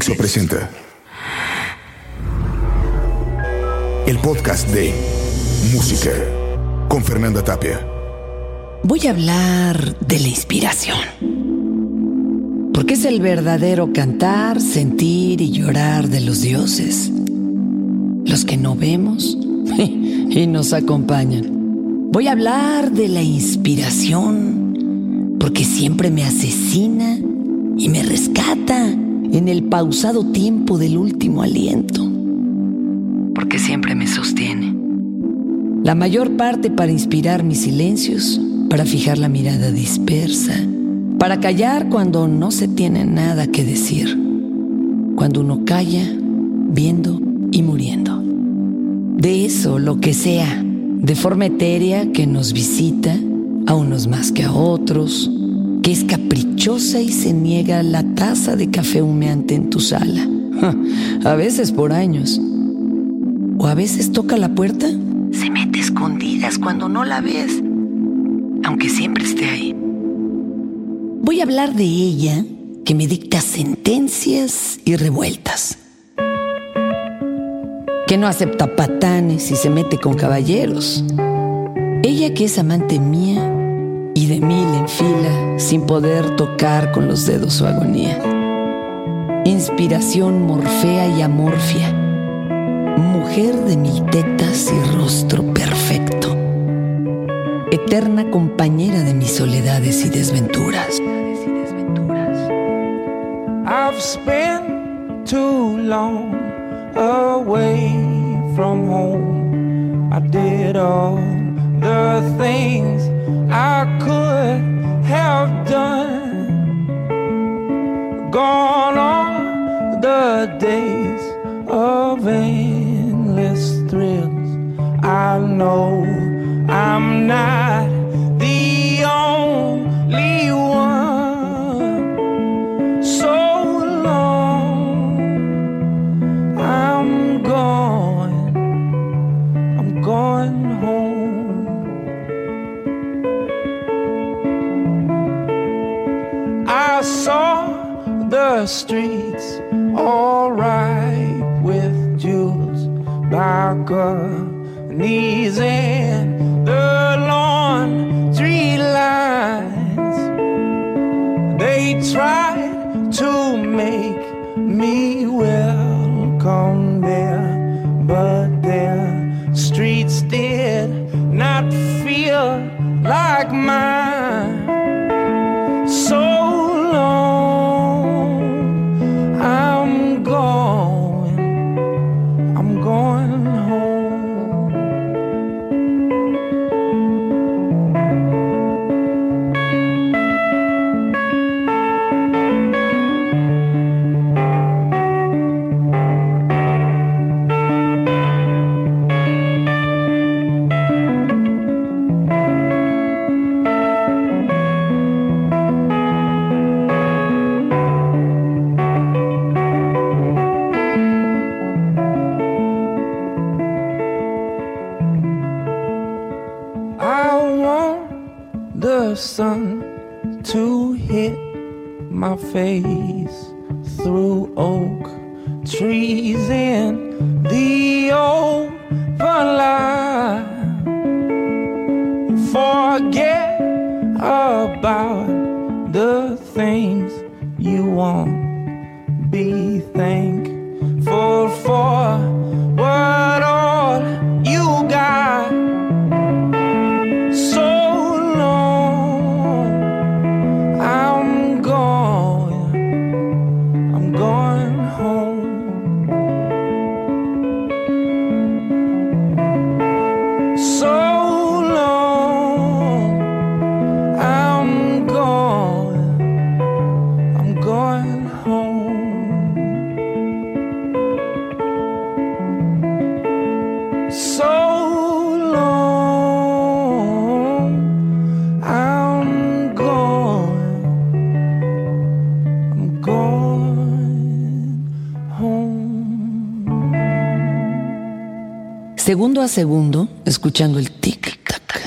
Dixo presenta el podcast de Música con Fernanda Tapia. Voy a hablar de la inspiración. Porque es el verdadero cantar, sentir y llorar de los dioses. Los que no vemos y nos acompañan. Voy a hablar de la inspiración. Porque siempre me asesina y me rescata en el pausado tiempo del último aliento. Porque siempre me sostiene. La mayor parte para inspirar mis silencios, para fijar la mirada dispersa, para callar cuando no se tiene nada que decir, cuando uno calla, viendo y muriendo. De eso, lo que sea, de forma etérea que nos visita, a unos más que a otros, que es caprichosa y se niega la taza de café humeante en tu sala. A veces por años. O a veces toca la puerta, se mete escondidas cuando no la ves, aunque siempre esté ahí. Voy a hablar de ella que me dicta sentencias y revueltas. Que no acepta patanes y se mete con caballeros. Ella que es amante mía y de mil en fila sin poder tocar con los dedos su agonía. Inspiración morfea y amorfia, mujer de mil tetas y rostro perfecto, eterna compañera de mis soledades y desventuras. I've spent too long away from home. I did all the things I could have done. Gone on the days of endless thrills. I know like mine. The sun to hit my face through oak trees in the open light. Forget about the things you want. Be thankful for Segundo a segundo, escuchando el tic-tac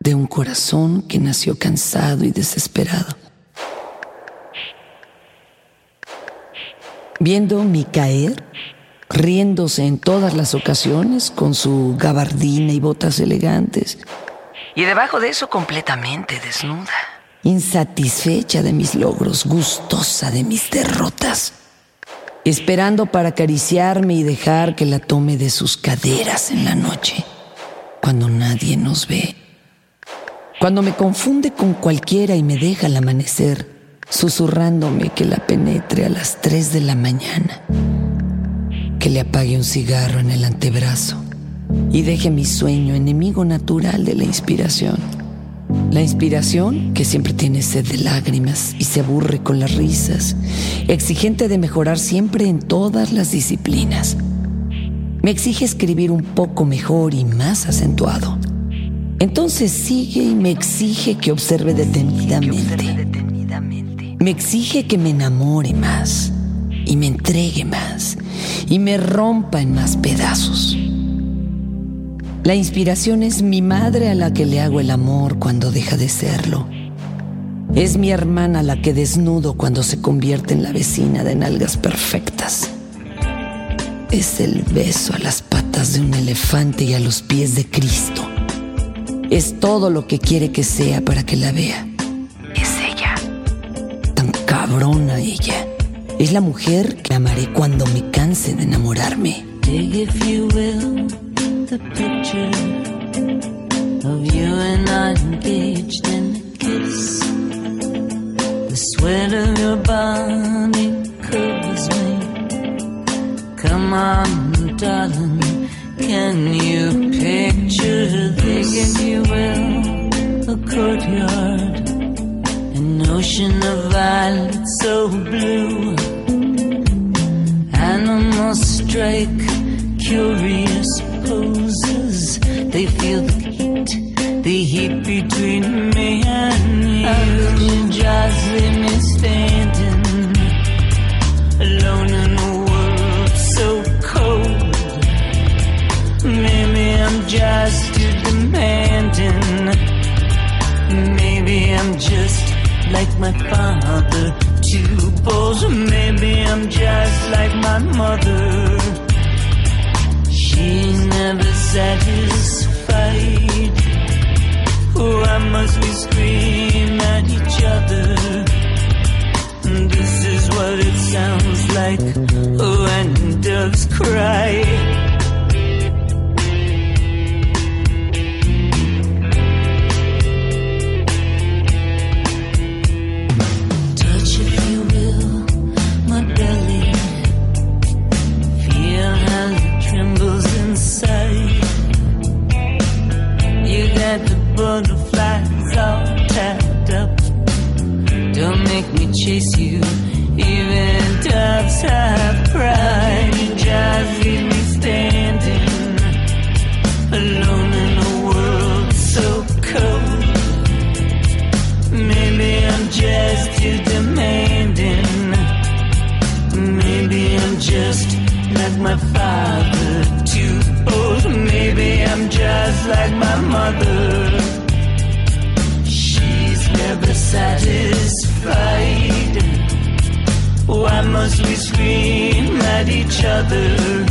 de un corazón que nació cansado y desesperado. viendo mi caer, riéndose en todas las ocasiones con su gabardina y botas elegantes. Y debajo de eso completamente desnuda. Insatisfecha de mis logros, gustosa de mis derrotas. Esperando para acariciarme y dejar que la tome de sus caderas en la noche, cuando nadie nos ve. Cuando me confunde con cualquiera y me deja al amanecer, susurrándome que la penetre a las 3 de la mañana, que le apague un cigarro en el antebrazo y deje mi sueño enemigo natural de la inspiración. La inspiración que siempre tiene sed de lágrimas y se aburre con las risas, exigente de mejorar siempre en todas las disciplinas. Me exige escribir un poco mejor y más acentuado. Entonces sigue y me exige que observe detenidamente. Me exige que me enamore más y me entregue más y me rompa en más pedazos. La inspiración es mi madre a la que le hago el amor cuando deja de serlo. Es mi hermana a la que desnudo cuando se convierte en la vecina de nalgas perfectas. Es el beso a las patas de un elefante y a los pies de Cristo. Es todo lo que quiere que sea para que la vea. Es ella. Tan cabrona ella. Es la mujer que amaré cuando me canse de enamorarme. The picture of you and I engaged in a kiss. The sweat of your body covers me. Come on, darling, can you picture this, if you will? A courtyard, an ocean of violets so blue. Animals strike, curious poses. They feel the heat, the heat between me and you. Could just leave me standing alone in a world so cold? Maybe I'm just too demanding. Maybe I'm just like my father, too bold. Maybe I'm just like my mother. She's never satisfied. Oh, Why must we scream at each other? This is what it sounds like oh, when doves cry. Each other?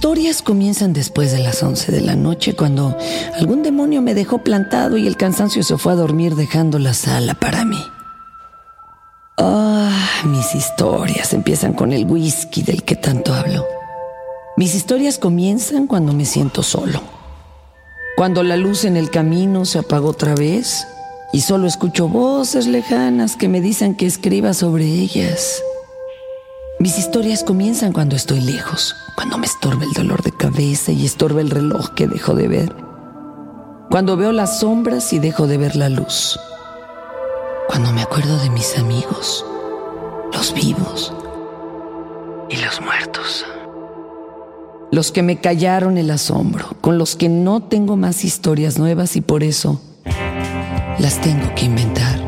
Historias comienzan después de las 11 de la noche cuando algún demonio me dejó plantado y el cansancio se fue a dormir dejando la sala para mí. Ah, mis historias empiezan con el whisky del que tanto hablo. Mis historias comienzan cuando me siento solo. Cuando la luz en el camino se apagó otra vez y solo escucho voces lejanas que me dicen que escriba sobre ellas. Mis historias comienzan cuando estoy lejos, cuando me estorba el dolor de cabeza y estorba el reloj que dejo de ver. Cuando veo las sombras y dejo de ver la luz. Cuando me acuerdo de mis amigos, los vivos y los muertos. Los que me callaron el asombro, con los que no tengo más historias nuevas y por eso las tengo que inventar.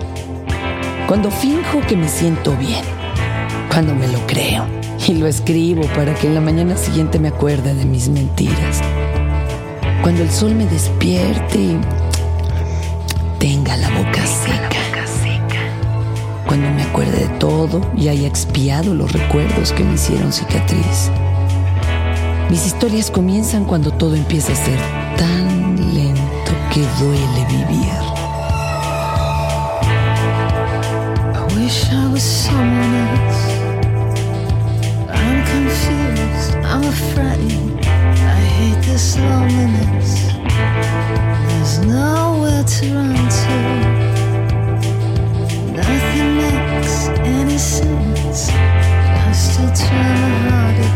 Cuando finjo que me siento bien cuando me lo creo y lo escribo para que en la mañana siguiente me acuerde de mis mentiras. Cuando el sol me despierte y tenga la boca seca. Cuando me acuerde de todo y haya expiado los recuerdos que me hicieron cicatriz. Mis historias comienzan cuando todo empieza a ser tan lento que duele vivir. I wish I was someone else. There's nowhere to run to. Nothing makes any sense. I still try my hardest.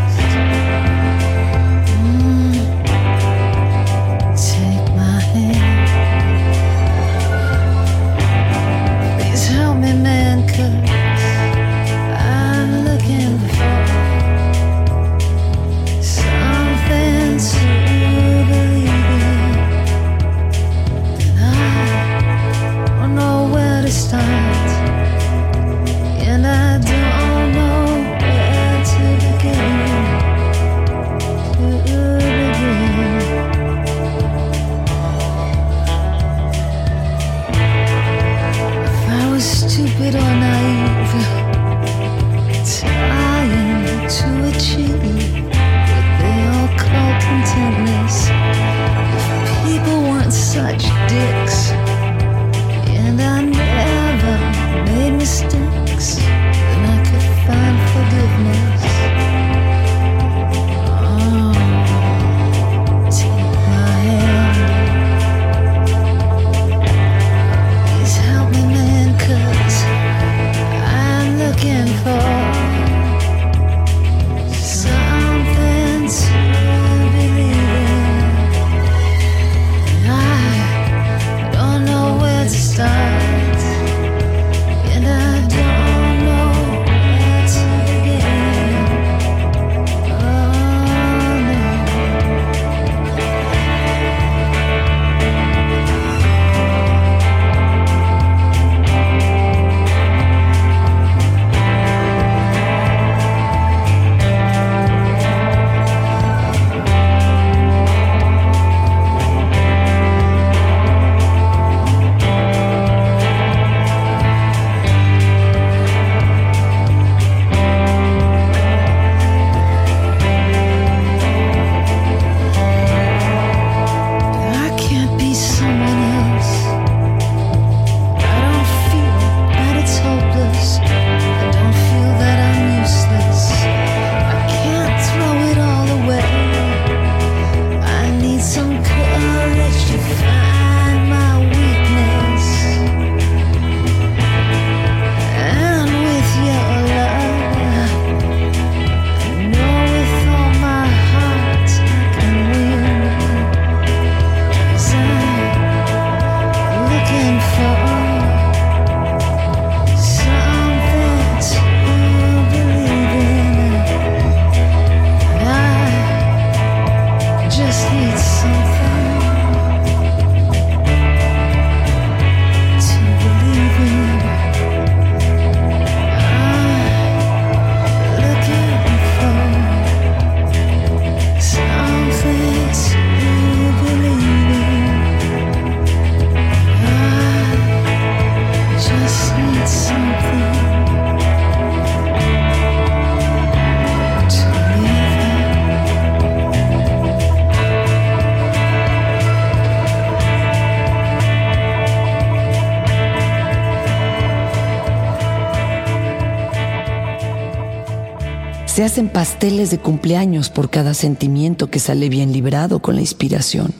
Hacen pasteles de cumpleaños por cada sentimiento que sale bien librado con la inspiración.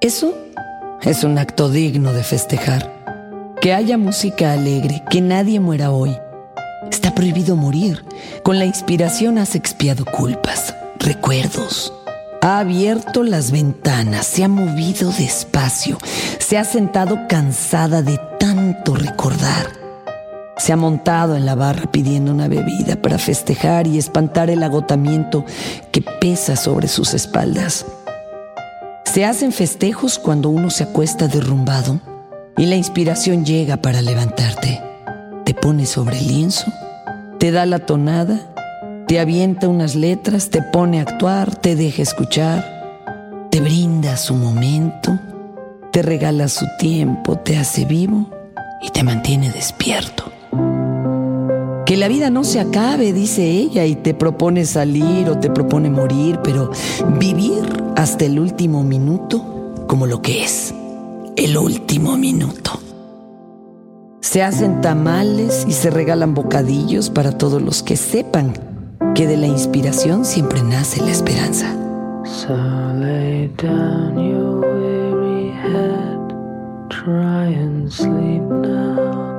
Eso es un acto digno de festejar. Que haya música alegre, que nadie muera hoy. Está prohibido morir. Con la inspiración has expiado culpas, recuerdos. Ha abierto las ventanas, se ha movido despacio, se ha sentado cansada de tanto recordar. Se ha montado en la barra pidiendo una bebida para festejar y espantar el agotamiento que pesa sobre sus espaldas. Se hacen festejos cuando uno se acuesta derrumbado y la inspiración llega para levantarte. Te pone sobre el lienzo, te da la tonada, te avienta unas letras, te pone a actuar, te deja escuchar, te brinda su momento, te regala su tiempo, te hace vivo y te mantiene despierto. Que la vida no se acabe, dice ella, y te propone salir o te propone morir, pero vivir hasta el último minuto como lo que es, el último minuto. Se hacen tamales y se regalan bocadillos para todos los que sepan que de la inspiración siempre nace la esperanza. So lay down your head, try and sleep now.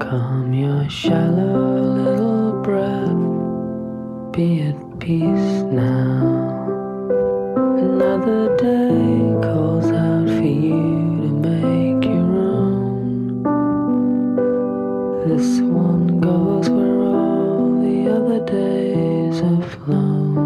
Calm your shallow little breath, be at peace now. Another day calls out for you to make your own. This one goes where all the other days have flown.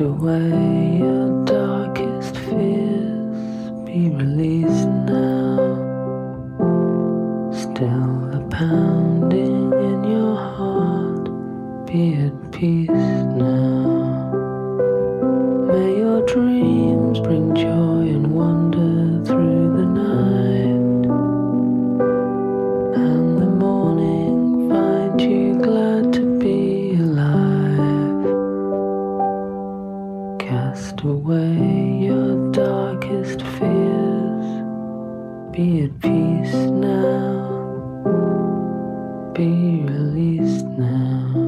Away your darkest fears, be released now. Still the pounding in your heart, be at peace now. May your dreams bring joy Be released now.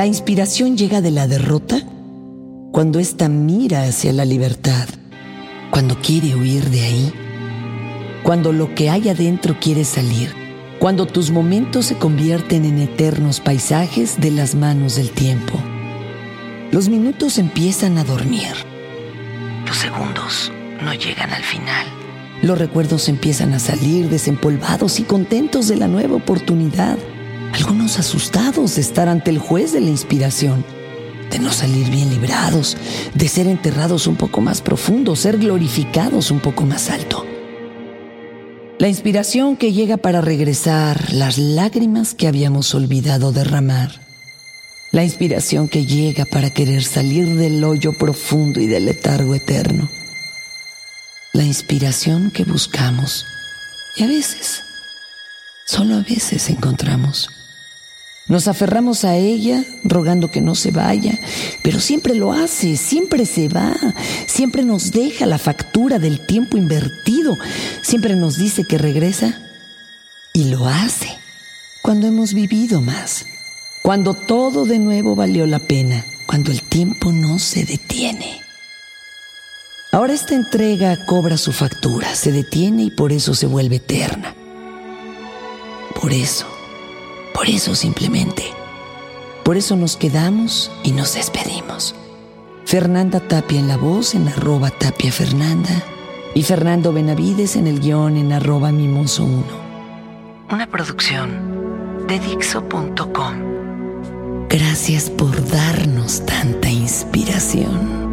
La inspiración llega de la derrota cuando ésta mira hacia la libertad, cuando quiere huir de ahí, cuando lo que hay adentro quiere salir, cuando tus momentos se convierten en eternos paisajes de las manos del tiempo. Los minutos empiezan a dormir. Los segundos no llegan al final. Los recuerdos empiezan a salir desempolvados y contentos de la nueva oportunidad. Algunos asustados de estar ante el juez de la inspiración, de no salir bien librados, de ser enterrados un poco más profundo, ser glorificados un poco más alto. La inspiración que llega para regresar las lágrimas que habíamos olvidado derramar. La inspiración que llega para querer salir del hoyo profundo y del letargo eterno. La inspiración que buscamos y a veces, solo a veces encontramos. Nos aferramos a ella, rogando que no se vaya, pero siempre lo hace, siempre se va, siempre nos deja la factura del tiempo invertido, siempre nos dice que regresa y lo hace cuando hemos vivido más, cuando todo de nuevo valió la pena, cuando el tiempo no se detiene. Ahora esta entrega cobra su factura, se detiene y por eso se vuelve eterna. Por eso por eso simplemente. Por eso nos quedamos y nos despedimos. Fernanda Tapia en la voz en arroba Tapia Fernanda y Fernando Benavides en el guion en arroba Mimoso 1. Una producción de Dixo.com. Gracias por darnos tanta inspiración.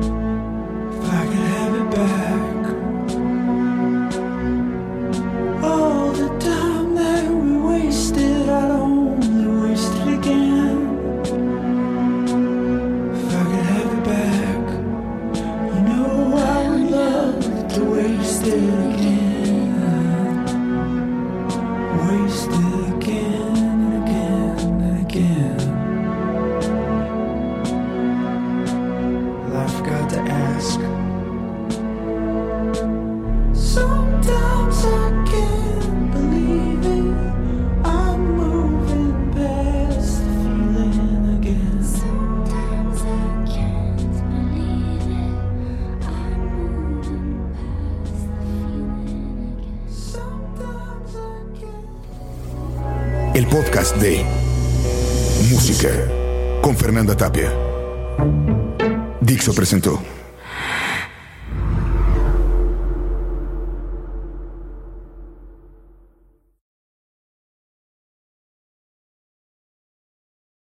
De Música con Fernanda Tapia. Dixo presentó.